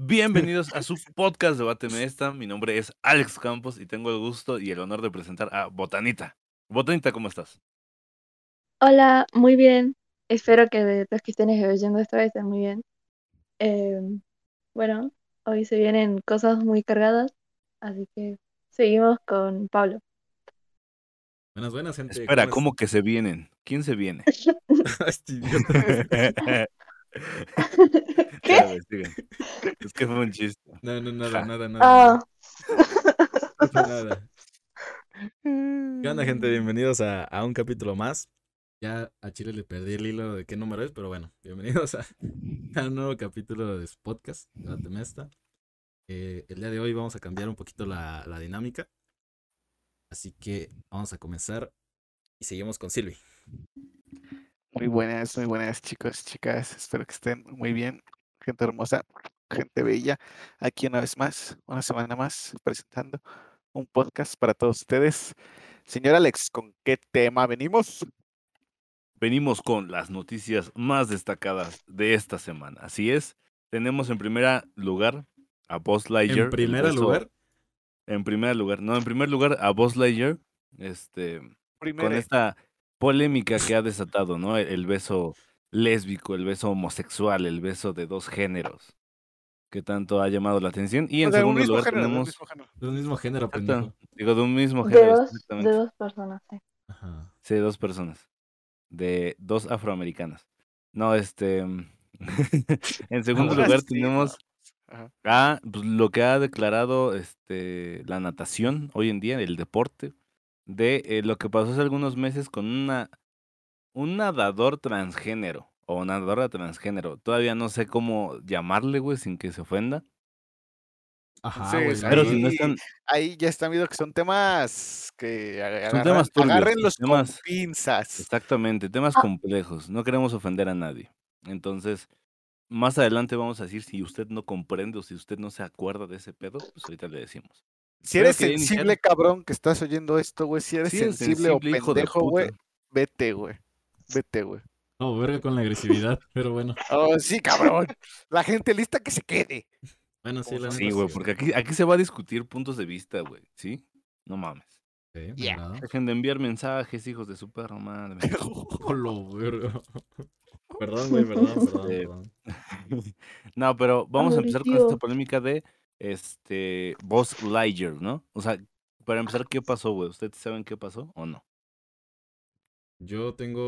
Bienvenidos a su podcast Debáteme Esta. Mi nombre es Alex Campos y tengo el gusto y el honor de presentar a Botanita. Botanita, ¿cómo estás? Hola, muy bien. Espero que los que estén oyendo esta vez estén muy bien. Em, bueno, hoy se vienen cosas muy cargadas, así que seguimos con Pablo. Buenas, buenas, gente. Espera, ¿cómo, que se vienen? ¿Quién se viene? ¿Qué? Es que fue un chiste. No, no, nada, nada, nada. Ah, nada. ¿Qué onda, gente? Bienvenidos a, a un capítulo más. Ya a Chile le perdí el hilo de qué número es, pero bueno, bienvenidos a, a un nuevo capítulo de su podcast, Debáteme esta. Eh, el día de hoy vamos a cambiar un poquito la, la dinámica. Así que vamos a comenzar y seguimos con Silvi. Muy buenas, muy buenas chicos, chicas. Espero que estén muy bien. Gente hermosa, gente bella. Aquí una vez más, una semana más, presentando un podcast para todos ustedes. Señor Alex, ¿con qué tema venimos? Venimos con las noticias más destacadas de esta semana. Así es, tenemos en primer lugar a Buzz Lightyear. ¿En primer lugar? En primer lugar, no, en primer lugar a Buzz Lightyear, este, con esta polémica que ha desatado, ¿no? El, beso lésbico, el beso homosexual, el beso de dos géneros, que tanto ha llamado la atención. Y en segundo lugar tenemos... De un mismo género, Digo, de un mismo género. De dos, personas, sí. Ajá. Sí, de dos personas. De dos afroamericanas. No, este... en segundo lugar tenemos a pues, lo que ha declarado este, la natación hoy en día, el deporte, de eh, lo que pasó hace algunos meses con una un nadador transgénero o nadadora transgénero. Todavía no sé cómo llamarle, güey, sin que se ofenda. Ajá, güey. pero si no están... ahí ya están viendo que son temas que son temas turbios, temas, pinzas. Exactamente, temas ah. complejos. No queremos ofender a nadie. Entonces, más adelante vamos a decir si usted no comprende o si usted no se acuerda de ese pedo, pues ahorita le decimos. Si eres sensible, cabrón, que estás oyendo esto, güey, si eres sensible, o pendejo, güey, vete, güey. Vete, güey. No, verga con la agresividad, pero bueno. Oh, sí, cabrón. La gente lista que se quede. Bueno, sí, la Sí, güey, porque aquí, aquí se va a discutir puntos de vista, güey, ¿sí? No mames. Sí, Dejen de enviar mensajes, hijos de su perro madre. verga. Perdón, güey, perdón, perdón, perdón. no, pero vamos a empezar con esta polémica de este, Buzz Lightyear, ¿no? O sea, para empezar, ¿qué pasó, güey? ¿Ustedes saben qué pasó o no? Yo tengo...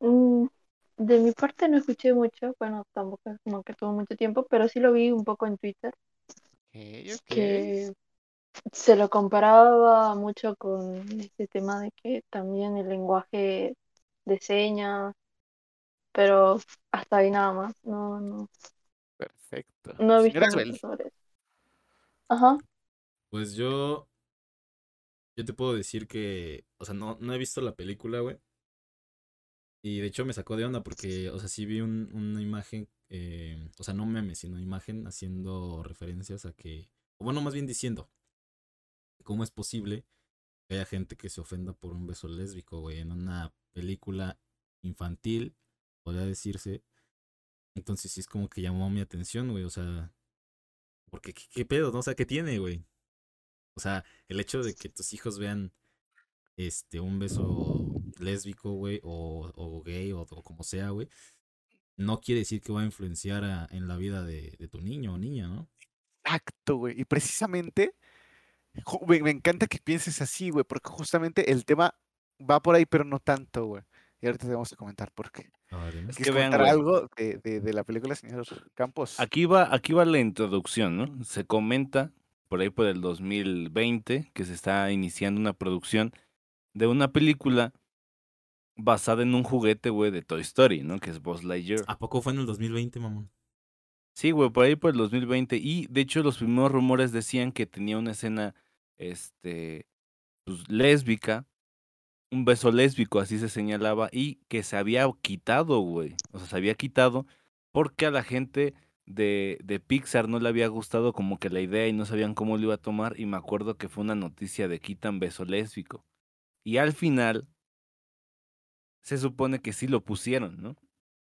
Mm, de mi parte no escuché mucho, bueno, tampoco es como que tuvo mucho tiempo, pero sí lo vi un poco en Twitter. Que se lo comparaba mucho con este tema de que también el lenguaje de señas, pero hasta ahí nada más, no, no, Perfecto. No he visto sobre eso. Ajá. Pues yo. Yo te puedo decir que. O sea, no, no he visto la película, güey. Y de hecho me sacó de onda porque, o sea, sí vi una imagen, eh, o sea, no meme, sino imagen haciendo referencias a que, o bueno, más bien diciendo, cómo es posible que haya gente que se ofenda por un beso lésbico, güey, en una película infantil, podría decirse, entonces sí es como que llamó mi atención, güey. O sea, porque ¿qué, pedo? ¿No? O sea, ¿qué tiene, güey? O sea, el hecho de que tus hijos vean este un beso lésbico, güey, o, o gay, o, como sea, güey, no quiere decir que va a influenciar en la vida de, de, tu niño o niña, ¿no? Exacto, güey. Y precisamente, me, me encanta que pienses así, güey, porque justamente el tema va por ahí, pero no tanto, güey. Y ahorita te vamos a comentar por qué. Es que vean, algo de, de, la película Señor Campos? Aquí va, aquí va la introducción, ¿no? Se comenta por ahí por el 2020 que se está iniciando una producción de una película basada en un juguete, güey, de Toy Story, ¿no? Que es Buzz Lightyear. ¿A poco fue en el 2020, mamón? Sí, güey, por ahí por el 2020. Y de hecho los primeros rumores decían que tenía una escena, este, pues, lésbica un beso lésbico, así se señalaba, y que se había quitado, güey. O sea, se había quitado porque a la gente de, de Pixar no le había gustado como que la idea y no sabían cómo lo iba a tomar. Y me acuerdo que fue una noticia de quitan beso lésbico. Y al final se supone que sí lo pusieron, ¿no?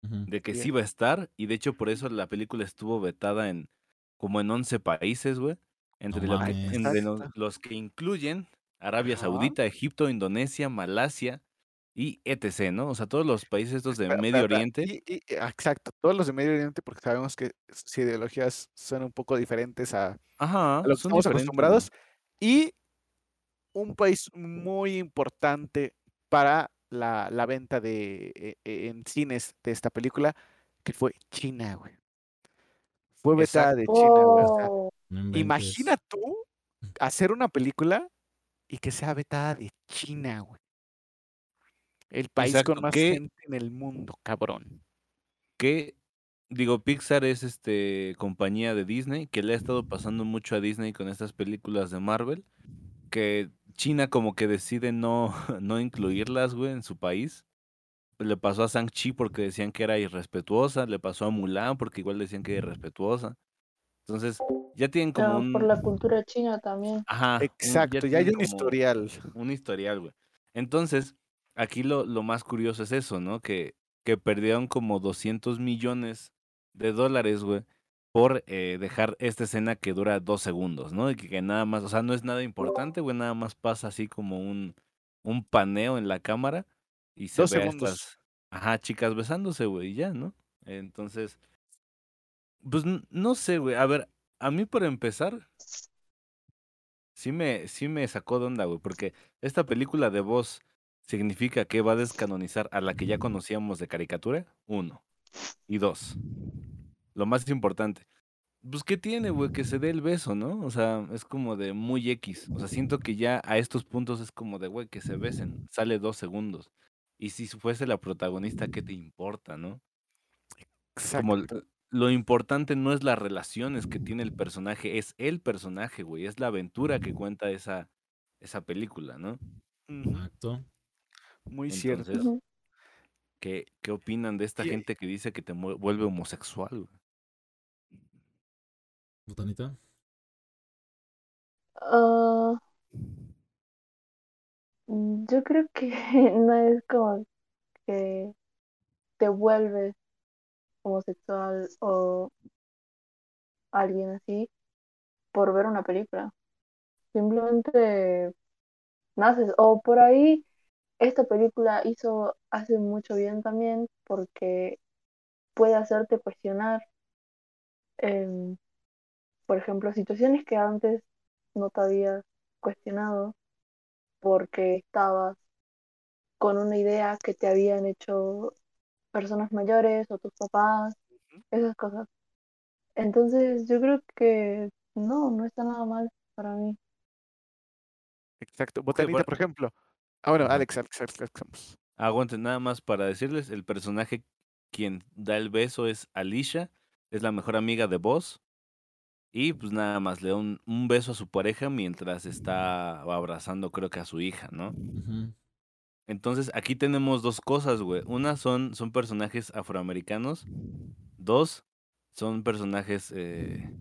de que sí va a estar, y de hecho por eso la película estuvo vetada en como en 11 países, güey. Entre, los, que incluyen Arabia Saudita, Egipto, Indonesia, Malasia y etc., ¿no? O sea, todos los países estos de Medio Oriente. exacto, todos los de Medio Oriente, porque sabemos que sus ideologías son un poco diferentes a, a lo que estamos acostumbrados. Y un país muy importante para la, la venta de, e, e, en cines de esta película, que fue China, güey. Fue vetada de China, güey. Imagina tú hacer una película y que sea vetada de China, güey. El país con más gente en el mundo, cabrón. Que, digo, Pixar es este compañía de Disney, que le ha estado pasando mucho a Disney con estas películas de Marvel, que China como que decide no, no incluirlas, güey, en su país. Le pasó a Shang-Chi porque decían que era irrespetuosa, le pasó a Mulan porque igual decían que era irrespetuosa. Entonces, ya tienen como un... Por la cultura china también. Ajá. Exacto, ya, hay un historial. Un historial, güey. Entonces, aquí lo, lo más curioso es eso, ¿no? Que, que perdieron como 200 millones de dólares, güey, por eh, dejar esta escena que dura dos segundos, ¿no? Y que, nada más, o sea, no es nada importante, güey, nada más pasa así como un, un paneo en la cámara y se ve a estas, ajá, chicas besándose, güey, y ya, ¿no? Entonces, pues no sé, güey, a ver, a mí por empezar, sí me, sí me sacó de onda, güey, porque esta película de voz significa que va a descanonizar a la que ya conocíamos de caricatura, uno, y dos, lo más importante. Pues, ¿qué tiene, güey? Que se dé el beso, ¿no? O sea, es como de muy X. O sea, siento que ya a estos puntos es como de, güey, que se besen. Sale dos segundos. Y si fuese la protagonista, ¿qué te importa, no? Como lo importante no es las relaciones que tiene el personaje, es el personaje, güey. Es la aventura que cuenta esa, esa película, ¿no? Exacto. Muy cierto. ¿qué, ¿qué opinan de esta gente que dice que te vuelve homosexual, güey? ¿Botanita? Ah, yo creo que no es como que te vuelves homosexual o alguien así por ver una película. Simplemente naces. O por ahí, esta película hizo hace mucho bien también porque puede hacerte cuestionar em, por ejemplo, situaciones que antes no te habías cuestionado porque estabas con una idea que te habían hecho personas mayores o tus papás, esas cosas. Entonces yo creo que no, no está nada mal para mí. Exacto. Botanita, por ejemplo. Ah, bueno, Alex, Alex, Alex, Alex. Aguanten, nada más para decirles, el personaje quien da el beso es Alicia, es la mejor amiga de Boss, y pues nada más le da un, beso a su pareja mientras está abrazando, creo que a su hija, ¿no? Entonces aquí tenemos dos cosas, güey. Una son, son personajes afroamericanos. Dos son personajes eh,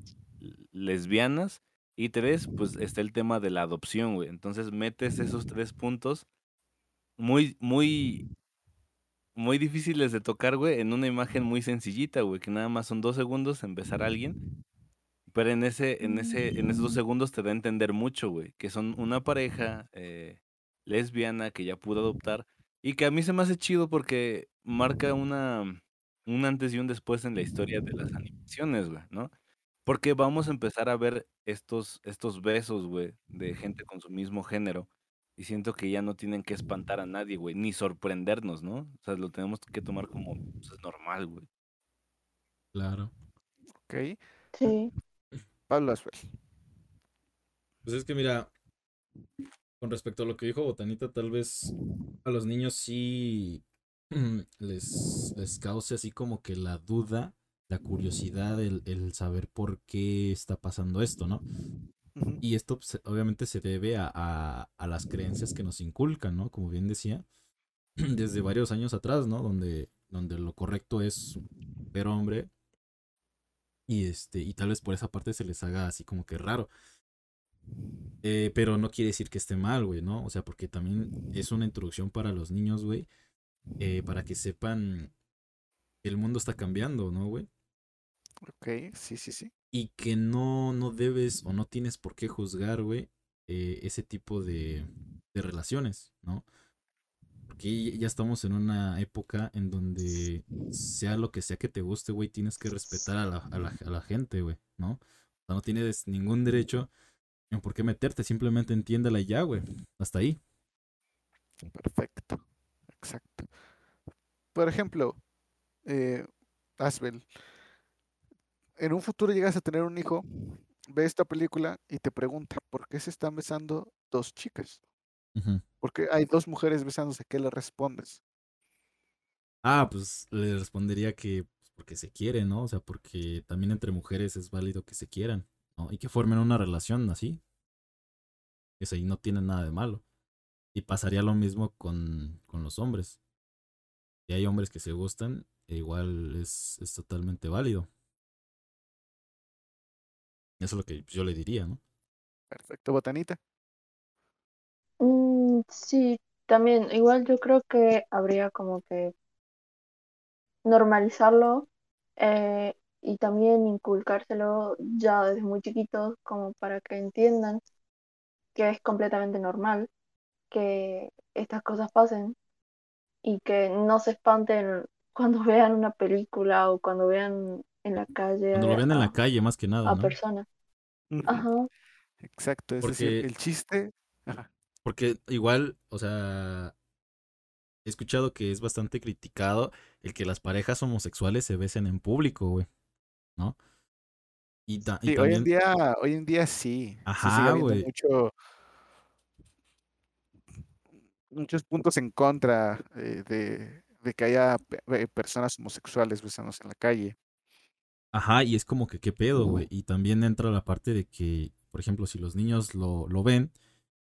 lesbianas. Y tres, pues está el tema de la adopción, güey. Entonces metes esos tres puntos muy, muy, muy difíciles de tocar, güey, en una imagen muy sencillita, güey, que nada más son dos segundos en besar a alguien pero en ese, en ese, en esos dos segundos te da a entender mucho, güey, que son una pareja eh, lesbiana que ya pudo adoptar y que a mí se me hace chido porque marca una, un antes y un después en la historia de las animaciones, güey, ¿no? Porque vamos a empezar a ver estos, estos besos, güey, de gente con su mismo género. Y siento que ya no tienen que espantar a nadie, güey, ni sorprendernos, ¿no? O sea, lo tenemos que tomar como pues, es normal, güey. Claro. Ok. Sí. Pablo Pues es que mira, con respecto a lo que dijo Botanita, tal vez a los niños sí les, les cause así como que la duda, la curiosidad, el, saber por qué está pasando esto, ¿no? Y esto pues, obviamente se debe a, a, las creencias que nos inculcan, ¿no? Como bien decía, desde varios años atrás, ¿no? Donde, donde lo correcto es ver hombre, y este, y tal vez por esa parte se les haga así como que raro. Eh, pero no quiere decir que esté mal, güey, ¿no? O sea, porque también es una introducción para los niños, güey. Eh, para que sepan el mundo está cambiando, ¿no, güey? Ok, sí, sí, sí. Y que no, no debes o no tienes por qué juzgar, güey, eh, ese tipo de, de relaciones, ¿no? Porque ya estamos en una época en donde sea lo que sea que te guste, güey, tienes que respetar a la, a la, a la gente, güey, ¿no? O sea, no tienes ningún derecho por qué meterte, simplemente entiéndela y ya, güey. Hasta ahí. Perfecto, exacto. Por ejemplo, eh, Asbel, en un futuro llegas a tener un hijo, ve esta película y te pregunta, ¿por qué se están besando dos chicas? Porque hay dos mujeres besándose, ¿qué le respondes? Ah, pues le respondería que pues, porque se quieren, ¿no? O sea, porque también entre mujeres es válido que se quieran, ¿no? Y que formen una relación así. Eso ahí no tiene nada de malo. Y pasaría lo mismo con, con los hombres. Si hay hombres que se gustan, e igual es, es totalmente válido. Eso es lo que yo le diría, ¿no? Perfecto, botanita. Mm, sí, también, igual yo creo que habría como que normalizarlo eh, y también inculcárselo ya desde muy chiquitos como para que entiendan que es completamente normal que estas cosas pasen y que no se espanten cuando vean una película o cuando vean en la calle Cuando lo vean en la calle, más que nada, a ¿no? personas. Ajá. Exacto, es decir, Porque- el chiste. Ajá. Porque igual, o sea, he escuchado que es bastante criticado el que las parejas homosexuales se besen en público, güey, ¿no? Y, ta- y Sí, hoy en día, hoy en día sí. Ajá, güey. mucho, muchos puntos en contra eh, de, de que haya eh, personas homosexuales besándose en la calle. Ajá, y es como que qué pedo, güey. Y también entra la parte de que, por ejemplo, si los niños lo, lo ven,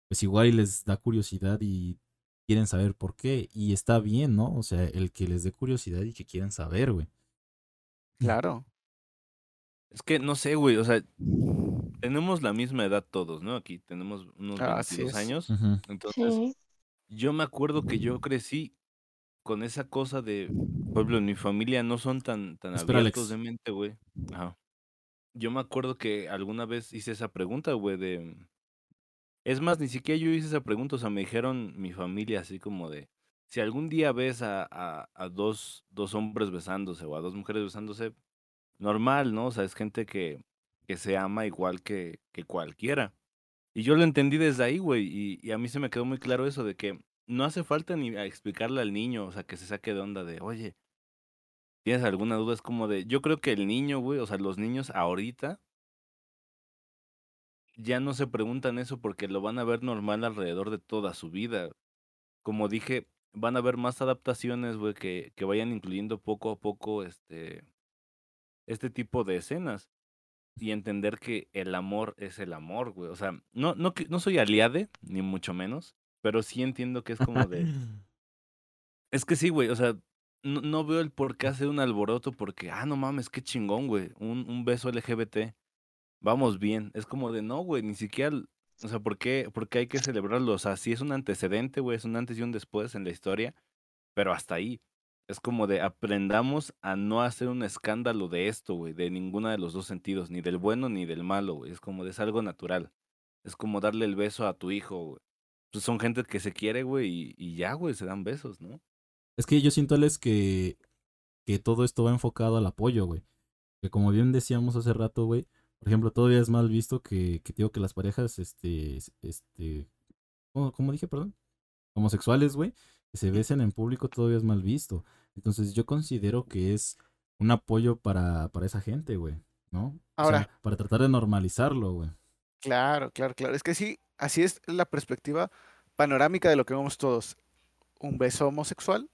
pues igual y les da curiosidad y quieren saber por qué. Y está bien, ¿no? O sea, el que les dé curiosidad y que quieran saber, güey. Claro. Es que no sé, güey, o sea, tenemos la misma edad todos, ¿no? Aquí tenemos unos Así 22 es. años. Entonces, Sí. yo me acuerdo que yo crecí con esa cosa de, por ejemplo, en mi familia no son tan, tan Espera, abiertos Alex. de mente, güey. Ajá. Yo me acuerdo que alguna vez hice esa pregunta, güey, de... Es más, ni siquiera yo hice esa pregunta, o sea, me dijeron mi familia así como de, si algún día ves a, a, a dos, dos hombres besándose o a dos mujeres besándose, normal, ¿no? O sea, es gente que, que se ama igual que, que cualquiera. Y yo lo entendí desde ahí, güey, y, a mí se me quedó muy claro eso de que no hace falta ni explicarle al niño, o sea, que se saque de onda de, oye, ¿tienes alguna duda? Es como de, yo creo que el niño, güey, o sea, los niños ahorita ya no se preguntan eso porque lo van a ver normal alrededor de toda su vida. Como dije, van a ver más adaptaciones, güey, que, que vayan incluyendo poco a poco este, este tipo de escenas. Y entender que el amor es el amor, güey. O sea, no, no, que- no soy aliade, ni mucho menos, pero sí entiendo que es como de... Es que sí, güey, o sea, no, no veo el por qué hacer un alboroto porque, ah, no mames, qué chingón, güey, un, un beso LGBT, vamos bien. Es como de, no, güey, ni siquiera, o sea, ¿por qué, por qué hay que celebrarlo? O sea, sí es un antecedente, güey, es un antes y un después en la historia, pero hasta ahí. Es como de aprendamos a no hacer un escándalo de esto, güey, de ninguno de los dos sentidos, ni del bueno ni del malo, güey. Es como de es algo natural. Es como darle el beso a tu hijo, güey. Pues son gente que se quiere, güey, y, y ya, güey, se dan besos, ¿no? Es que yo siento, Alex, que, que todo esto va enfocado al apoyo, güey. Que como bien decíamos hace rato, güey, por ejemplo, todavía es mal visto que, que digo que las parejas, este, es- este, ¿cómo, cómo dije, perdón? Homosexuales, güey, que se besen en público todavía es mal visto. Entonces yo considero que es un apoyo para, para esa gente, güey, ¿no? O sea, Ahora- para tratar de normalizarlo, güey. Claro, claro, claro. Es que sí, así es la perspectiva panorámica de lo que vemos todos. Un beso homosexual,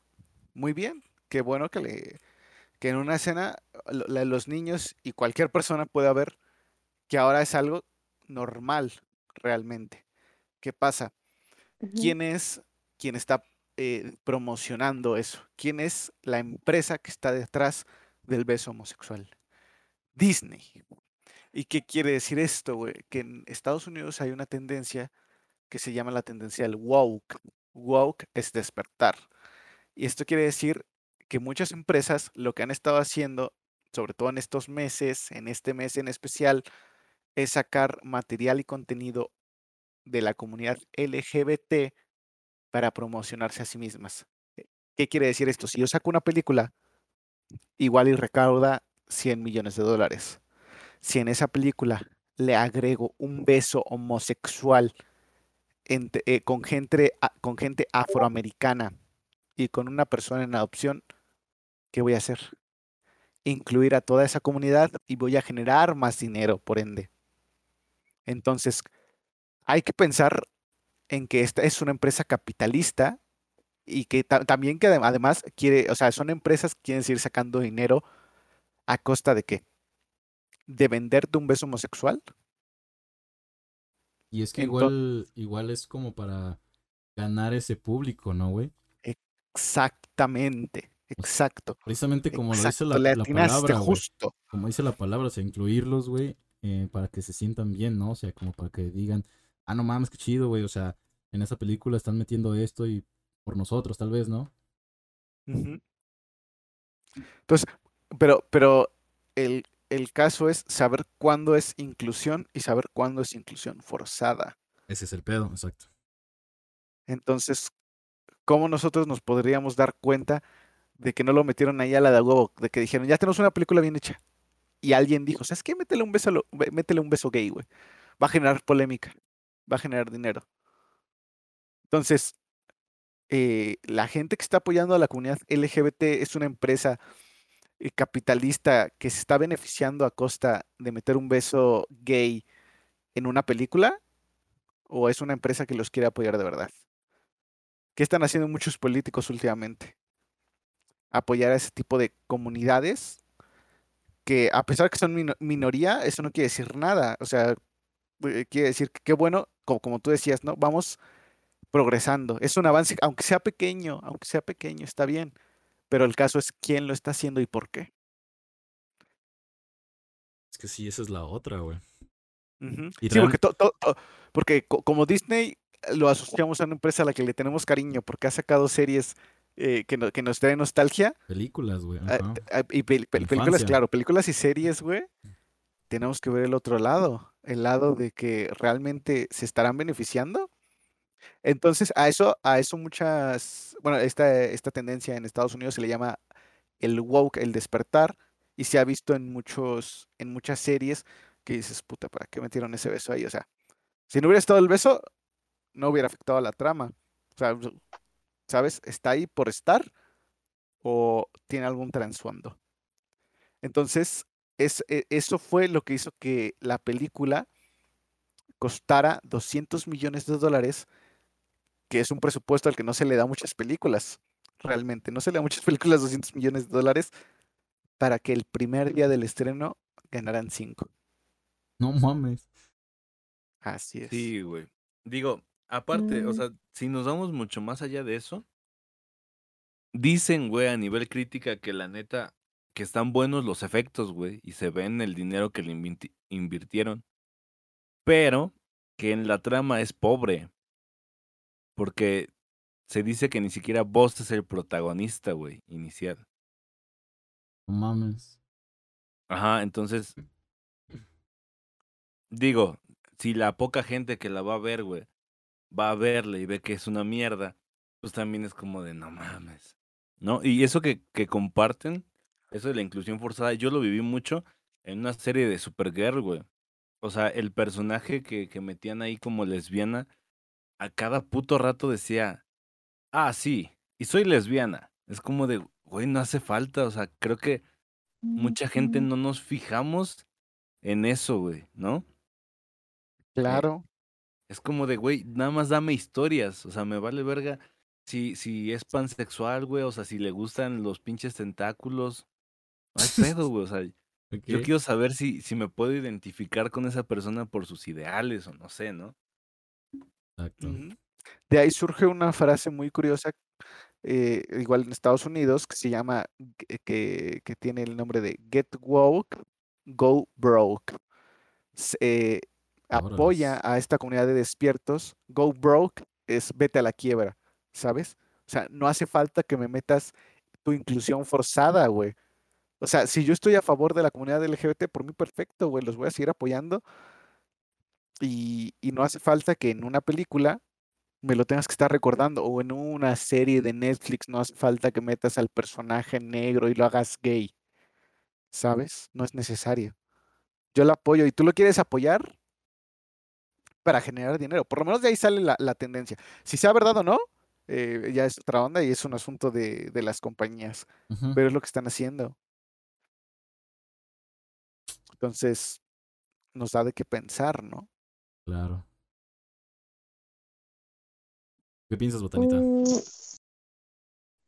muy bien. Qué bueno que le que en una escena los niños y cualquier persona pueda ver que ahora es algo normal realmente. ¿Qué pasa? ¿Quién es quien está eh, promocionando eso? ¿Quién es la empresa que está detrás del beso homosexual? Disney. ¿Y qué quiere decir esto? Que en Estados Unidos hay una tendencia que se llama la tendencia del woke. Woke es despertar. Y esto quiere decir que muchas empresas lo que han estado haciendo, sobre todo en estos meses, en este mes en especial, es sacar material y contenido de la comunidad LGBT para promocionarse a sí mismas. Eh, ¿Qué quiere decir esto? Si yo saco una película, igual y recauda 100 millones de dólares. Si en esa película le agrego un beso homosexual eh, con, gente, con gente afroamericana y con una persona en adopción, ¿qué voy a hacer? Incluir a toda esa comunidad y voy a generar más dinero, por ende. Entonces, hay que pensar en que esta es una empresa capitalista y que también que además quiere, o sea, son empresas que quieren seguir sacando dinero a costa de qué? De venderte un beso homosexual. Y es que igual, igual es como para ganar ese público, ¿no, güey? Exactamente, exacto. Precisamente como lo dice la, la palabra, justo. Como dice la palabra, o sea, incluirlos, güey, eh, para que se sientan bien, ¿no? O sea, como para que digan, ah, no mames, qué chido, güey, o sea, en esa película están metiendo esto y por nosotros, tal vez, ¿no? Entonces, pero, pero el, el caso es saber cuándo es inclusión y saber cuándo es inclusión forzada. Ese es el pedo, exacto. Entonces, ¿cómo nosotros nos podríamos dar cuenta de que no lo metieron ahí a la de huevo? De que dijeron, ya tenemos una película bien hecha. Y alguien dijo, ¿sabes qué? Métele un beso, métele un beso gay, güey. Va a generar polémica, va a generar dinero. Entonces, eh, la gente que está apoyando a la comunidad LGBT es una empresa eh, capitalista que se está beneficiando a costa de meter un beso gay en una película? ¿O es una empresa que los quiere apoyar de verdad? ¿Qué están haciendo muchos políticos últimamente? Apoyar a ese tipo de comunidades que a pesar que son minoría, eso no quiere decir nada. O sea, eh, quiere decir que qué bueno, como, como tú decías, ¿no? Vamos progresando. Es un avance, aunque sea pequeño, aunque sea pequeño, está bien. Pero el caso es quién lo está haciendo y por qué. Es que sí, esa es la otra, güey. Sí, porque, porque como Disney lo asociamos a una empresa a la que le tenemos cariño porque ha sacado series eh, que, que, nos traen nostalgia. Películas, güey. Ah, ah, y películas, claro, películas y series, güey. Tenemos que ver el otro lado, el lado de que realmente se estarán beneficiando entonces, a eso, a eso muchas, bueno, esta, esta tendencia en Estados Unidos se le llama el woke, el despertar, y se ha visto en muchos, en muchas series que dices, puta, ¿para qué metieron ese beso ahí? O sea, si no hubiera estado el beso, no hubiera afectado a la trama. O sea, ¿sabes? ¿Está ahí por estar o tiene algún trasfondo? Entonces, es, e, eso fue lo que hizo que la película costara 200 millones de dólares que es un presupuesto al que no se le da muchas películas, realmente. No se le da muchas películas 200 millones de dólares para que el primer día del estreno ganaran 5. No mames. Así es. Sí, güey. Digo, aparte, o mm. sea, si nos vamos mucho más allá de eso, dicen, güey, a nivel crítica que la neta, que están buenos los efectos, güey, y se ven el dinero que le invirtieron, pero que en la trama es pobre. Porque se dice que ni siquiera vos es el protagonista, güey, inicial. No mames. Ajá, entonces. Digo, si la poca gente que la va a ver, güey, va a verle y ve que es una mierda, pues también es como de no mames. ¿No? Y eso que, que comparten, eso de la inclusión forzada, yo lo viví mucho en una serie de Supergirl, güey. O sea, el personaje que, que metían ahí como lesbiana a cada puto rato decía, ah, sí, y soy lesbiana. Es como de, güey, no hace falta, o sea, creo que mucha gente no nos fijamos en eso, güey, ¿no? Eh, claro. es como de, güey, nada más dame historias, o sea, me vale verga si, si es pansexual, güey, o sea, si le gustan los pinches tentáculos, no hay pedo, güey, o sea, yo quiero saber si, si me puedo identificar con esa persona por sus ideales o no sé, ¿no? De ahí surge una frase muy curiosa, eh, igual en Estados Unidos, que se llama, que, que tiene el nombre de Get Woke, Go Broke. Eh, apoya a esta comunidad de despiertos. Go Broke es vete a la quiebra, ¿sabes? O sea, no hace falta que me metas tu inclusión forzada, güey. O sea, si yo estoy a favor de la comunidad LGBT, por mí perfecto, güey, los voy a seguir apoyando. Y, y no hace falta que en una película me lo tengas que estar recordando, o en una serie de Netflix no hace falta que metas al personaje negro y lo hagas gay. ¿Sabes? No es necesario. Yo lo apoyo y tú lo quieres apoyar para generar dinero. Por lo menos de ahí sale la, tendencia. Si sea verdad o no, eh, ya es otra onda y es un asunto de, las compañías. Pero es lo que están haciendo. Entonces, nos da de qué pensar, ¿no? Claro. ¿Qué piensas, Botanita? Mm,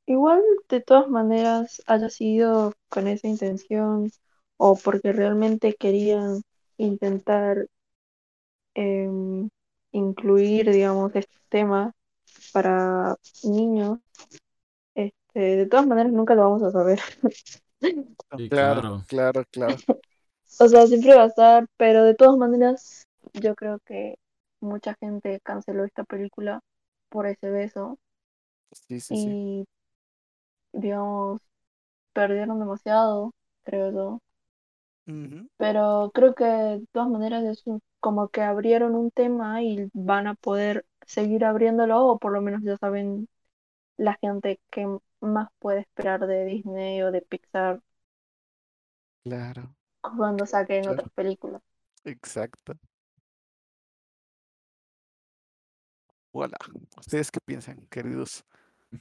igual, de todas maneras, haya sido con esa intención o porque realmente querían intentar em, incluir, digamos, este tema para niños, este, de todas maneras nunca lo vamos a saber. claro, claro, claro. O sea, siempre va a estar, pero de todas maneras, yo creo que mucha gente canceló esta película por ese beso. Sí, sí, y, digamos, perdieron demasiado, creo yo. Pero creo que de todas maneras es como que abrieron un tema y van a poder seguir abriéndolo o por lo menos ya saben la gente que más puede esperar de Disney o de Pixar. Claro. Cuando saquen otras películas. Exacto. Hola. ¿Ustedes qué piensan, queridos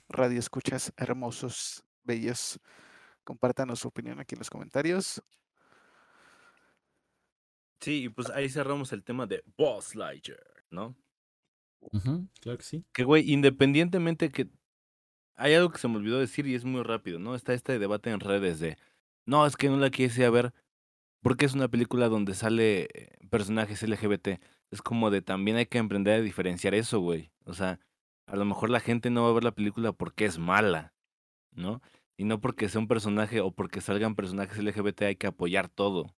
radioescuchas hermosos, bellos? Compártanos su opinión aquí en los comentarios. Sí, y pues ahí cerramos el tema de Boss Lightyear, ¿no? claro que sí. Que, güey, independientemente que hay algo que se me olvidó decir y es muy rápido, ¿no? Está este debate en redes de, no, es que no la quise a ver porque es una película donde sale eh, personajes LGBT es como de también hay que emprender a diferenciar eso, güey. O sea, a lo mejor la gente no va a ver la película porque es mala, ¿no? Y no porque sea un personaje o porque salgan personajes LGBT hay que apoyar todo.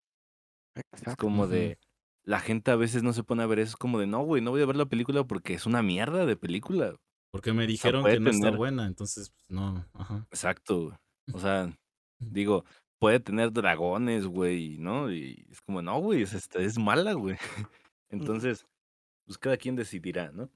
Es como de, la gente a veces no se pone a ver eso, es como de, no, güey, no voy a ver la película porque es una mierda de película. Porque me dijeron que no está buena, entonces, pues, no, ajá. Exacto, o sea, digo, puede tener dragones, güey, ¿no? Y es como, no, güey, es, es mala, güey. Entonces, pues cada quien decidirá, ¿no?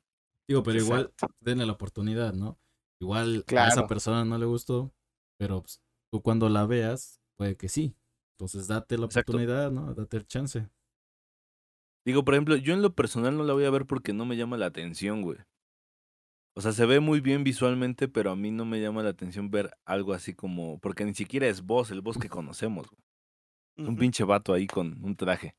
Digo, pero igual denle la oportunidad, ¿no? Igual a esa persona no le gustó, pero pues, tú cuando la veas, puede que sí. Entonces date la oportunidad, ¿no? Date el chance. Digo, por ejemplo, yo en lo personal no la voy a ver porque no me llama la atención, güey. O sea, se ve muy bien visualmente, pero a mí no me llama la atención ver algo así como. Porque ni siquiera es vos, el vos que conocemos, güey. Un pinche vato ahí con un traje.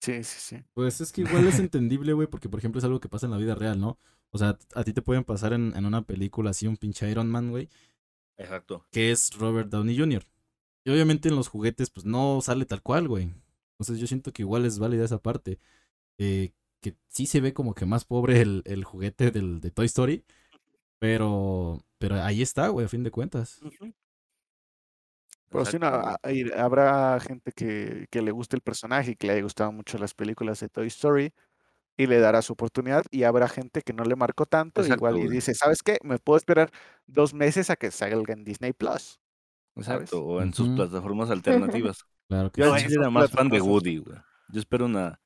Sí, sí, sí. Pues es que igual es entendible, güey, porque por ejemplo es algo que pasa en la vida real, ¿no? O sea, a ti te pueden pasar en, en una película así un pinche Iron Man, güey. Exacto. Que es Robert Downey Jr. Y obviamente en los juguetes, pues no sale tal cual, güey. Entonces yo siento que igual es válida esa parte. Eh, que sí se ve como que más pobre el, el juguete del, de Toy Story. Pero, pero ahí está, güey, a fin de cuentas. Pero sí, habrá gente que, que, le guste el personaje y que le haya gustado mucho las películas de Toy Story y le dará su oportunidad. Y habrá gente que no le marcó tanto, igual y dice, ¿sabes qué? Me puedo esperar dos meses a que salga en Disney Plus. Exacto, o en sus plataformas alternativas. claro que Yo era más fan de Woody, güey. Yo espero una,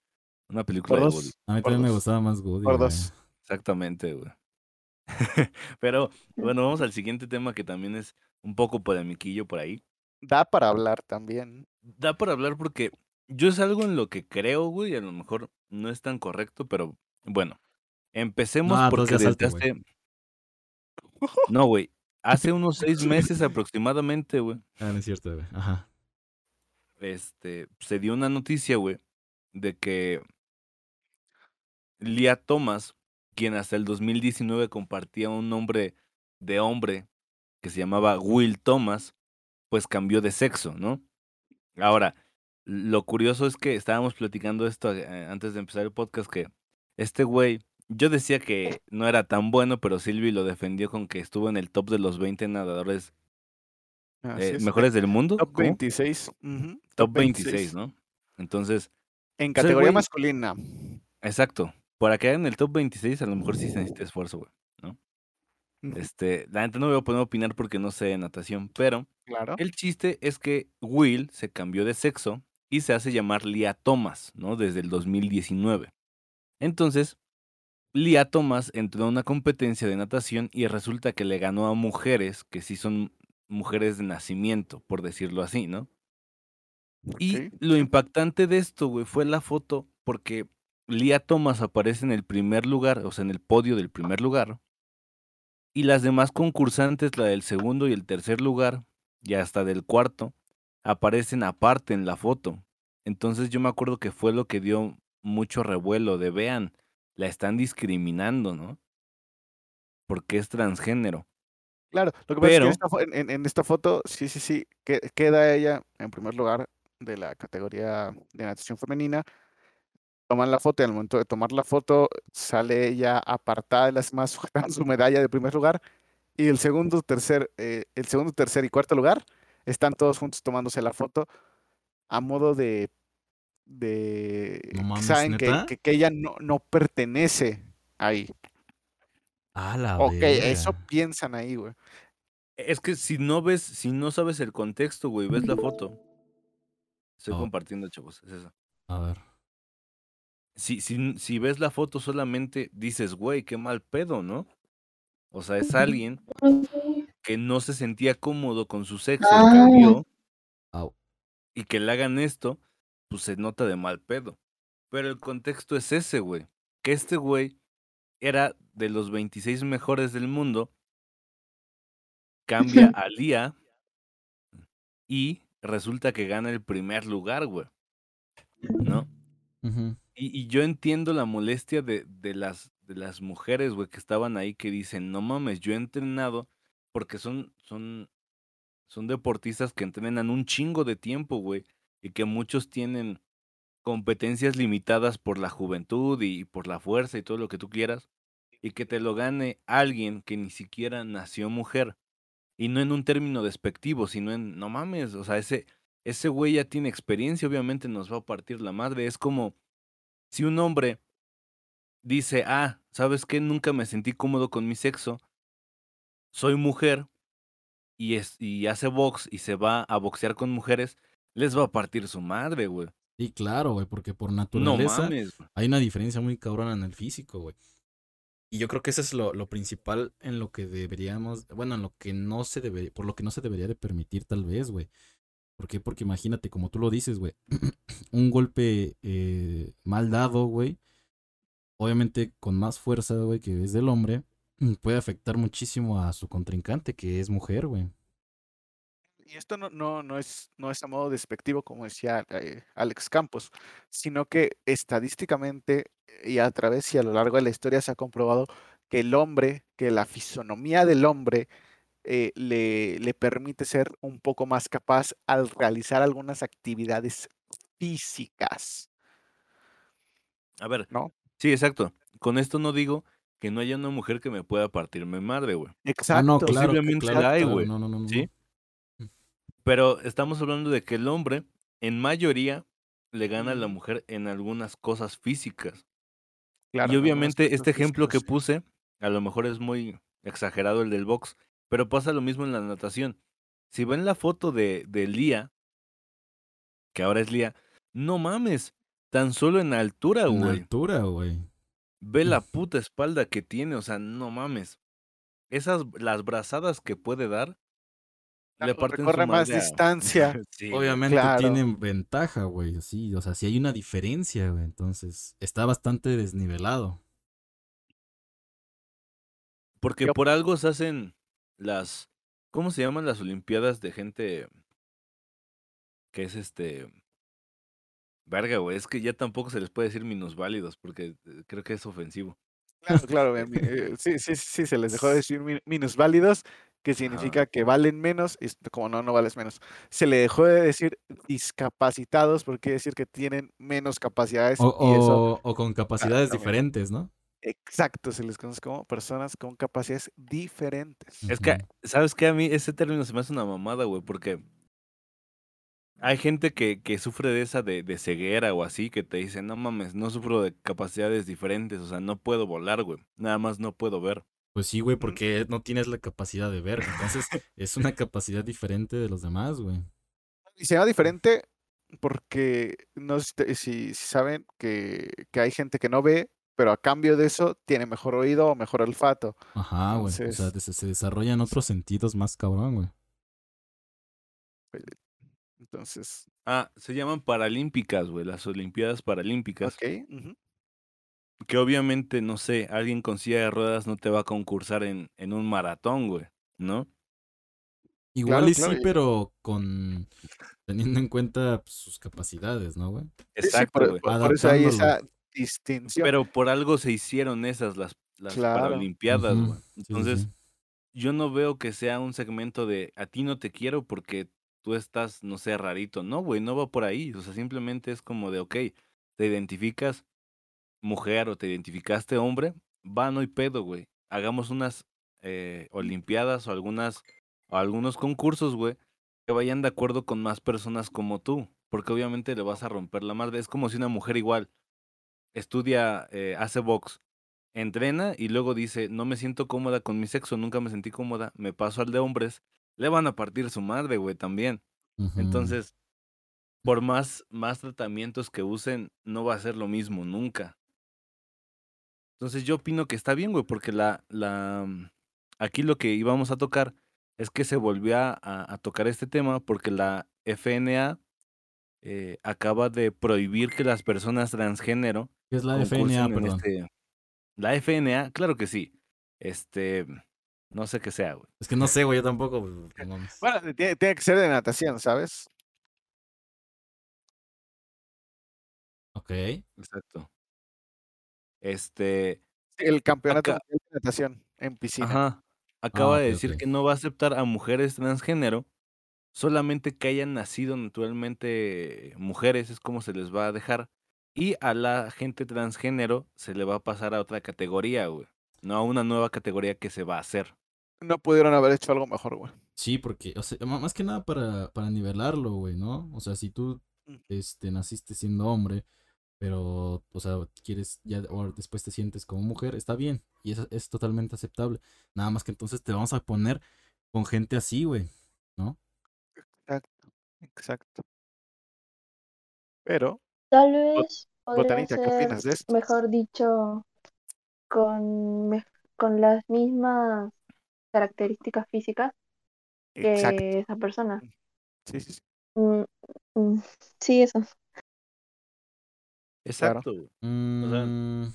una película de Woody. A mí también me gustaba más Woody. Por dos. Exactamente, güey. Pero bueno, vamos al siguiente tema que también es un poco polemiquillo por ahí da para hablar también. Da para hablar porque yo es algo en lo que creo, güey, y a lo mejor no es tan correcto, pero bueno, empecemos porque desde hace... No, güey, hace unos seis meses aproximadamente, güey. Ah, no es cierto, güey. Ajá. Este, se dio una noticia, güey, de que Lia Thomas, quien hasta el 2019 compartía un nombre de hombre que se llamaba Will Thomas, pues cambió de sexo, ¿no? Ahora, lo curioso es que estábamos platicando esto eh, antes de empezar el podcast, que este güey, yo decía que no era tan bueno, pero Silvi lo defendió con que estuvo en el top de los 20 nadadores eh, mejores del mundo. Top 26. Top 26, ¿no? Entonces... En categoría masculina. Exacto. Para quedar en el top 26 a lo mejor sí se necesita esfuerzo, güey, ¿no? Este, la neta no voy a poder opinar porque no sé de natación, pero Claro. el chiste es que Will se cambió de sexo y se hace llamar Lia Thomas, ¿no? Desde el 2019. Entonces, Lia Thomas entró a una competencia de natación y resulta que le ganó a mujeres que sí son mujeres de nacimiento, por decirlo así, ¿no? Y lo impactante de esto, güey, fue la foto porque Lia Thomas aparece en el primer lugar, o sea, en el podio del primer lugar, y las demás concursantes, la del segundo y el tercer lugar, y hasta del cuarto, aparecen aparte en la foto. Entonces yo me acuerdo que fue lo que dio mucho revuelo de vean, la están discriminando, ¿no? Porque es transgénero. Claro, lo que pasa es que en esta, foto, sí, sí, sí, queda ella en primer lugar de la categoría de natación femenina. Toman la foto y al momento de tomar la foto sale ella apartada de las más sujetando su medalla de primer lugar. Y el segundo, tercer, eh, el segundo, tercer y cuarto lugar están todos juntos tomándose la foto a modo de de saben que, que, ella no, no pertenece ahí. Ah, la Ok, eso piensan ahí, güey. Es que si no ves, si no sabes el contexto, güey, ves la foto. Estoy oh. compartiendo, chavos, es eso. A ver. Si, si, si ves la foto solamente dices, güey, qué mal pedo, ¿no? O sea, es alguien que no se sentía cómodo con su sexo, ah. cambió, y que le hagan esto, pues se nota de mal pedo. Pero el contexto es ese, güey. Que este güey era de los 26 mejores del mundo, cambia a Lía y resulta que gana el primer lugar, güey. ¿No? Y, y, yo entiendo la molestia de, de, las, de las mujeres, güey, que estaban ahí que dicen, no mames, yo he entrenado porque son, son, son deportistas que entrenan un chingo de tiempo, güey y que muchos tienen competencias limitadas por la juventud y por la fuerza y todo lo que tú quieras, y que te lo gane alguien que ni siquiera nació mujer, y no en un término despectivo, sino en, no mames, o sea, ese, ese güey ya tiene experiencia, obviamente nos va a partir la madre, es como si un hombre dice, ah, ¿sabes qué? Nunca me sentí cómodo con mi sexo, soy mujer, y, es, y hace box y se va a boxear con mujeres, les va a partir su madre, güey. Sí, claro, güey, porque por naturaleza hay una diferencia muy cabrona en el físico, güey. Y yo creo que eso es lo, lo, principal en lo que deberíamos, bueno, en lo que no se debería, por lo que no se debería de permitir tal vez, güey. ¿Por qué? Porque imagínate, como tú lo dices, güey, un golpe eh, mal dado, güey, obviamente con más fuerza, güey, que es del hombre, puede afectar muchísimo a su contrincante, que es mujer, güey y esto no, no, no, es, no es a modo despectivo, como decía eh, Alex Campos, sino que estadísticamente y a través y a lo largo de la historia se ha comprobado que el hombre, que la fisonomía del hombre eh, le, le permite ser un poco más capaz al realizar algunas actividades físicas. A ver, ¿no? Sí, exacto. Con esto no digo que no haya una mujer que me pueda partirme madre, güey. Ah, exacto. no, claro, Posiblemente la hay, güey. No, no, no, ¿Sí? Pero estamos hablando de que el hombre, en mayoría, le gana a la mujer en algunas cosas físicas. y obviamente este ejemplo que puse, a lo mejor es muy exagerado el del box, pero pasa lo mismo en la natación. Si ven la foto de, de Lía, que ahora es Lía, no mames, tan solo en altura, güey. En altura, güey. Ve la puta espalda que tiene, o sea, no mames. Esas, las brazadas que puede dar, le corre más distancia. Obviamente tienen ventaja, güey. Sí, o sea, si hay una diferencia, güey. Entonces, está bastante desnivelado. Porque por algo se hacen las. ¿Cómo se llaman las Olimpiadas de gente que es este. Verga, güey. Es que ya tampoco se les puede decir minusválidos porque eh, creo que es ofensivo. Claro, claro. Eh, sí, sí, sí, se les dejó de decir minusválidos que significa que valen menos, y como no, no vales menos. Se le dejó de decir discapacitados porque quiere decir que tienen menos capacidades. O, o, con capacidades diferentes, ¿no? Exacto, se les conoce como personas con capacidades diferentes. Es que, ¿sabes qué? A mí ese término se me hace una mamada, güey, porque hay gente que, que sufre de esa de, de, ceguera o así, que te dice, no mames, no sufro de capacidades diferentes, o sea, no puedo volar, güey, nada más no puedo ver. Pues sí, güey, porque no tienes la capacidad de ver. Entonces, es una capacidad diferente de los demás, güey. Y se llama diferente porque no sé si, saben que, hay gente que no ve, pero a cambio de eso tiene mejor oído o mejor olfato. Ajá, güey. o sea, se, desarrollan otros sentidos más cabrón, güey. Entonces. Ah, se llaman paralímpicas, güey, las Olimpiadas Paralímpicas. Ok. Que obviamente, no sé, alguien con silla de ruedas no te va a concursar en, en un maratón, güey, ¿no? Igual y sí, pero con teniendo en cuenta pues, sus capacidades, ¿no, güey? Exacto, güey. por, eso hay esa distinción. Pero por algo se hicieron esas, las, las Paralimpiadas, güey. Entonces, yo no veo que sea un segmento de a ti no te quiero porque tú estás, no sé, rarito. No, güey, no va por ahí. O sea, simplemente es como de, ok, te identificas mujer o te identificaste hombre, va, no hay pedo, güey. Hagamos unas eh, olimpiadas o algunas o algunos concursos, güey, que vayan de acuerdo con más personas como tú, porque obviamente le vas a romper la madre. Es como si una mujer igual estudia, eh, hace box, entrena y luego dice, no me siento cómoda con mi sexo, nunca me sentí cómoda, me paso al de hombres, le van a partir su madre, güey, también. Entonces, por más, más tratamientos que usen, no va a ser lo mismo, nunca. Entonces yo opino que está bien, güey, porque la, la, mm, aquí lo que íbamos a tocar es que se volvió a, tocar este tema porque la FNA eh, acaba de prohibir que las personas transgénero. ¿Qué es la FNA, perdón? Este, la FNA, claro que sí. Este, no sé qué sea, güey. Es que no sé, güey, yo tampoco. Bueno, tiene, tiene que ser de natación, ¿sabes? Ok. Exacto. Este. El campeonato de natación en piscina. Ajá. Acaba ah, de decir que no va a aceptar a mujeres transgénero, solamente que hayan nacido naturalmente mujeres, es como se les va a dejar. Y a la gente transgénero se le va a pasar a otra categoría, güey. No a una nueva categoría que se va a hacer. No pudieron haber hecho algo mejor, güey. Sí, porque, o sea, más que nada para, para nivelarlo, güey, ¿no? O sea, si tú mm. este, naciste siendo hombre, pero, o sea, quieres, ya o después te sientes como mujer, está bien, y es, es totalmente aceptable. Nada más que entonces te vamos a poner con gente así, güey, ¿no? Exacto, exacto. Pero. Tal vez. Botanita, ¿qué opinas de esto? Mejor dicho, con, con las mismas características físicas que esa persona. Sí, sí, sí. Mm, mm, sí, eso. Exacto. Mm.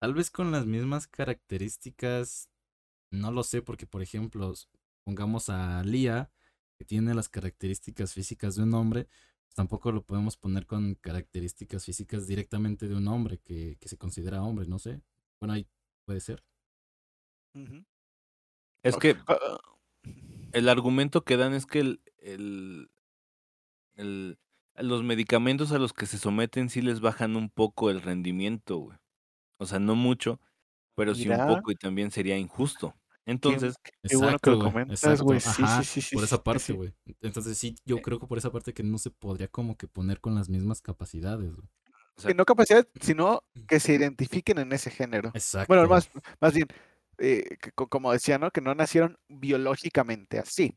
tal vez con las mismas características, no lo sé, porque por ejemplo, pongamos a Lía, que tiene las características físicas de un hombre, pues tampoco lo podemos poner con características físicas directamente de un hombre que, se considera hombre, no sé. Bueno, ahí puede ser. Es que ah, el argumento que dan es que el, el, el, los medicamentos a los que se someten sí les bajan un poco el rendimiento, güey. O sea, no mucho, pero sí un poco y también sería injusto. Entonces, qué, bueno que lo comentas, güey. Sí, sí, sí, por esa parte, güey. Entonces sí, yo creo que por esa parte que no se podría como que poner con las mismas capacidades, güey. O sea, no capacidad, sino que se identifiquen en ese género. Exacto. Bueno, más, más bien, eh, como decía, ¿no? Que no nacieron biológicamente así.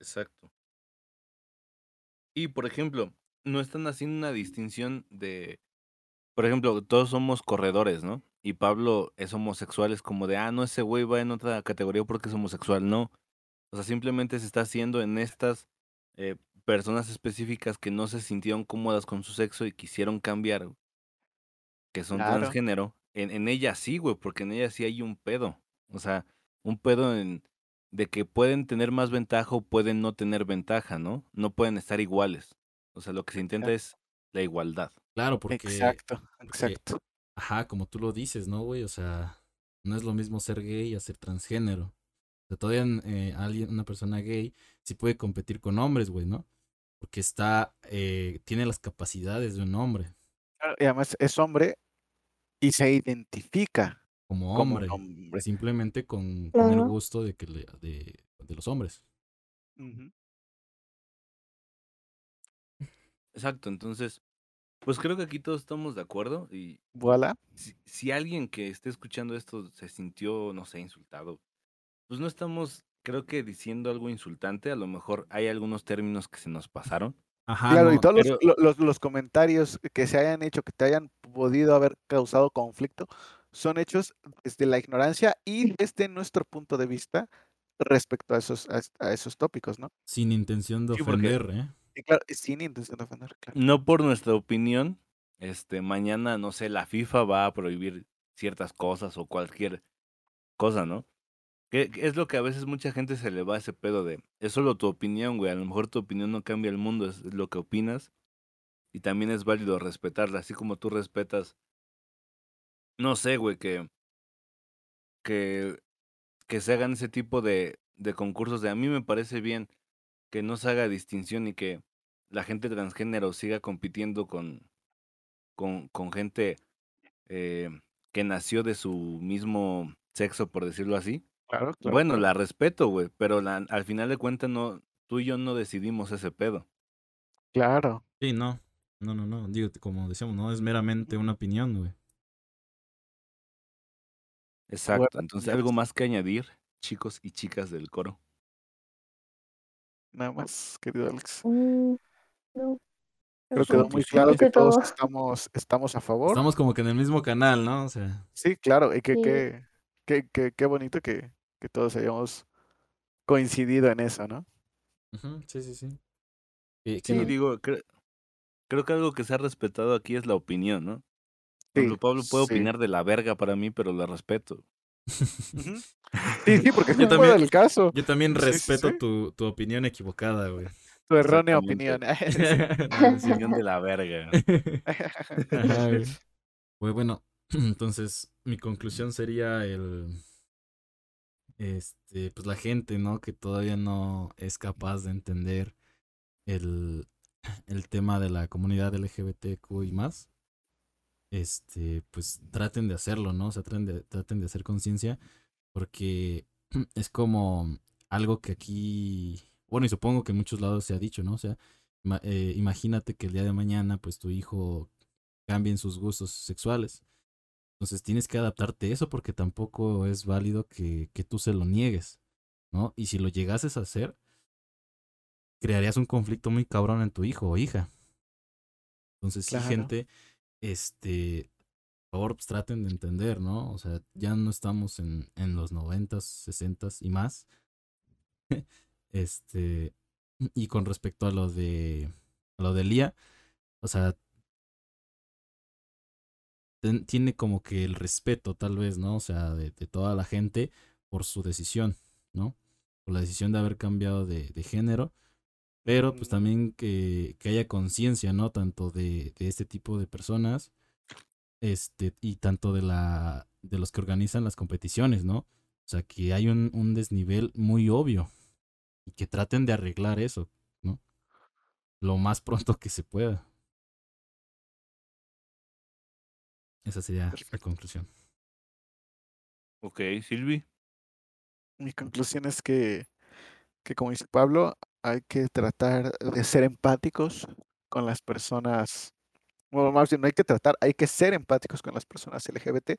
Exacto. Y, por ejemplo, no están haciendo una distinción de, por ejemplo, todos somos corredores, ¿no? Y Pablo es homosexual, es como de, ah, no, ese güey va en otra categoría porque es homosexual, no. O sea, simplemente se está haciendo en estas eh, personas específicas que no se sintieron cómodas con su sexo y quisieron cambiar, que son transgénero. En, en ella sí, güey, porque en ella sí hay un pedo. O sea, un pedo en, de que pueden tener más ventaja o pueden no tener ventaja, ¿no? No pueden estar iguales. O sea, lo que se intenta es la igualdad. Claro, porque... Exacto, exacto. Ajá, como tú lo dices, ¿no, güey? O sea, no es lo mismo ser gay a ser transgénero. O sea, todavía eh, alguien, una persona gay sí puede competir con hombres, güey, ¿no? Porque está, eh, tiene las capacidades de un hombre. Y además es hombre y se identifica como hombre, simplemente con, el gusto de que de, los hombres. Exacto, entonces, Pues creo que aquí todos estamos de acuerdo y Voilà. si, si alguien que esté escuchando esto se sintió, no sé, insultado, pues no estamos, creo que diciendo algo insultante, a lo mejor hay algunos términos que se nos pasaron. Ajá, claro, y todos los, los, comentarios que se hayan hecho, que te hayan podido haber causado conflicto, son hechos desde la ignorancia y desde nuestro punto de vista respecto a esos, a, esos tópicos, ¿no? Sin intención de ofender, ¿eh? Claro, sin intención de claro. No por nuestra opinión, este, mañana, no sé, la FIFA va a prohibir ciertas cosas o cualquier cosa, ¿no? Que es lo que a veces mucha gente se le va a ese pedo de, es solo tu opinión, güey, a lo mejor tu opinión no cambia el mundo, es lo que opinas. Y también es válido respetarla, así como tú respetas, no sé, güey, que, que, que se hagan ese tipo de, de concursos de a mí me parece bien que no se haga distinción y que la gente transgénero siga compitiendo con, con, con gente eh, que nació de su mismo sexo, por decirlo así. Claro, claro, Bueno, la respeto, güey, pero la, al final de cuentas no, tú y yo no decidimos ese pedo. Claro. Sí, no. No, no, no. Digo, como decíamos, no es meramente una opinión, güey. Exacto. Entonces, ¿algo más que añadir, chicos y chicas del coro? Nada más, querido Alex. Mm, no. Creo que quedó muy claro que todos estamos, estamos a favor. Estamos como que en el mismo canal, ¿no? O sea. Sí, claro, y que, que, qué, qué, qué bonito que, que, todos hayamos coincidido en eso, ¿no? Sí, sí, sí. sí, digo, creo que algo que se ha respetado aquí es la opinión, ¿no? Sí, Pablo puede opinar de la verga para mí, pero la respeto. sí, sí, porque yo también, el caso. Yo también respeto tu, tu opinión equivocada, güey. Tu errónea opinión. la opinión de la verga. Pues bueno, entonces mi conclusión sería el este pues la gente, ¿no? Que todavía no es capaz de entender el, el tema de la comunidad LGBTQ y más. Este, pues traten de hacerlo, ¿no? O sea, traten de, traten de hacer conciencia porque es como algo que aquí, bueno, y supongo que en muchos lados se ha dicho, ¿no? O sea, eh, imagínate que el día de mañana, pues tu hijo cambie en sus gustos sexuales entonces tienes que adaptarte a eso porque tampoco es válido que, que tú se lo niegues, ¿no? Y si lo llegases a hacer, crearías un conflicto muy cabrón en tu hijo o hija. Entonces, sí, gente, este, favor, pues, traten de entender, ¿no? O sea, ya no estamos en, en los noventas, sesentas y más. este, y con respecto a lo de, a lo de Lía, o sea, tiene como que el respeto, tal vez, ¿no? O sea, de, toda la gente por su decisión, ¿no? Por la decisión de haber cambiado de, género. Pero pues también que, que haya conciencia, ¿no? Tanto de, de, este tipo de personas, este, y tanto de la, de los que organizan las competiciones, ¿no? O sea, que hay un, un desnivel muy obvio. Y que traten de arreglar eso, ¿no? Lo más pronto que se pueda. Esa sería la conclusión. Ok, Silvi. Mi conclusión es que, que, como dice Pablo, hay que tratar de ser empáticos con las personas. No hay que tratar, hay que ser empáticos con las personas LGBT,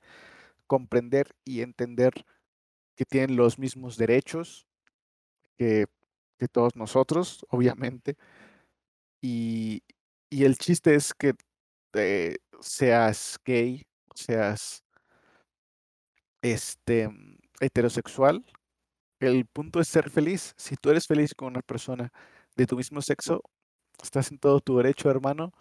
comprender y entender que tienen los mismos derechos que, todos nosotros, obviamente. Y, y el chiste es que seas gay, seas este, heterosexual, el punto es ser feliz. Si tú eres feliz con una persona de tu mismo sexo, estás en todo tu derecho, hermano.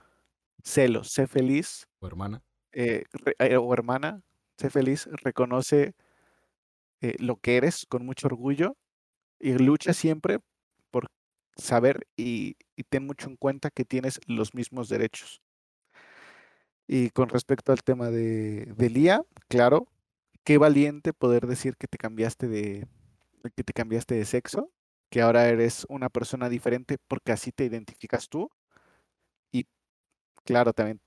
Sélo, sé feliz. O hermana. Eh, eh, o hermana, sé feliz, reconoce lo que eres con mucho orgullo y lucha siempre por saber y, y ten mucho en cuenta que tienes los mismos derechos. Y con respecto al tema de, de Lía, claro, qué valiente poder decir que te cambiaste de que te cambiaste de sexo, que ahora eres una persona diferente porque así te identificas tú. Claro, también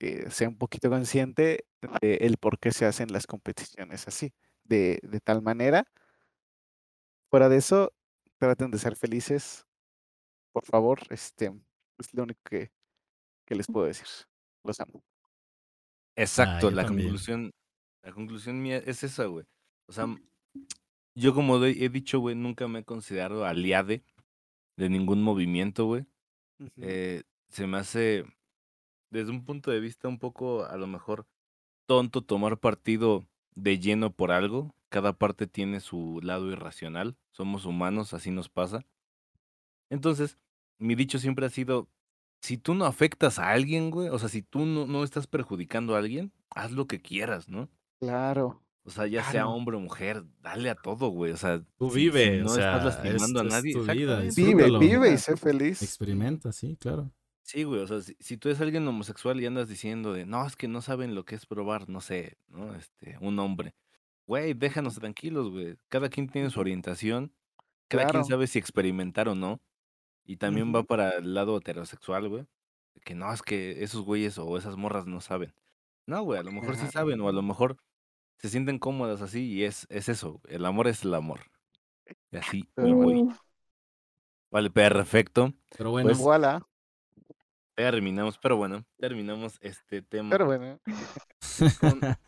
eh, sea un poquito consciente de el por qué se hacen las competiciones así, de, de tal manera. Fuera de eso, traten de ser felices, por favor, este, es lo único que, que les puedo decir. Los amo. Exacto, la conclusión, la conclusión mía es esa, güey. O sea, yo como he dicho, güey, nunca me he considerado aliade de ningún movimiento, güey. eh, se me hace, desde un punto de vista un poco, a lo mejor, tonto tomar partido de lleno por algo. Cada parte tiene su lado irracional. Somos humanos, así nos pasa. Entonces, mi dicho siempre ha sido, si tú no afectas a alguien, güey, o sea, si tú no, no estás perjudicando a alguien, haz lo que quieras, ¿no? Claro. O sea, ya sea hombre o mujer, dale a todo, güey. O sea, tú vive, no estás lastimando a nadie. tu vida, vive, vive y sé feliz. Experimenta, sí, claro. Sí, güey, o sea, si, tú eres alguien homosexual y andas diciendo de, no, es que no saben lo que es probar, no sé, ¿no? Este, un hombre. Güey, déjanos tranquilos, güey. Cada quien tiene su orientación. Cada quien sabe si experimentar o no. Y también va para el lado heterosexual, güey. Que no, es que esos güeyes o esas morras no saben. No, güey, a lo mejor sí saben, o a lo mejor se sienten cómodas así y es, es eso. El amor es el amor. Y así voy. Vale, perfecto. Pero bueno, pues, voilà. Terminamos, pero bueno, terminamos este tema. Pero bueno.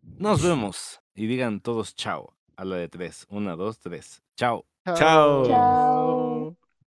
Nos vemos y digan todos chao a la de tres. Una, dos, tres. Chao. Chao. chao.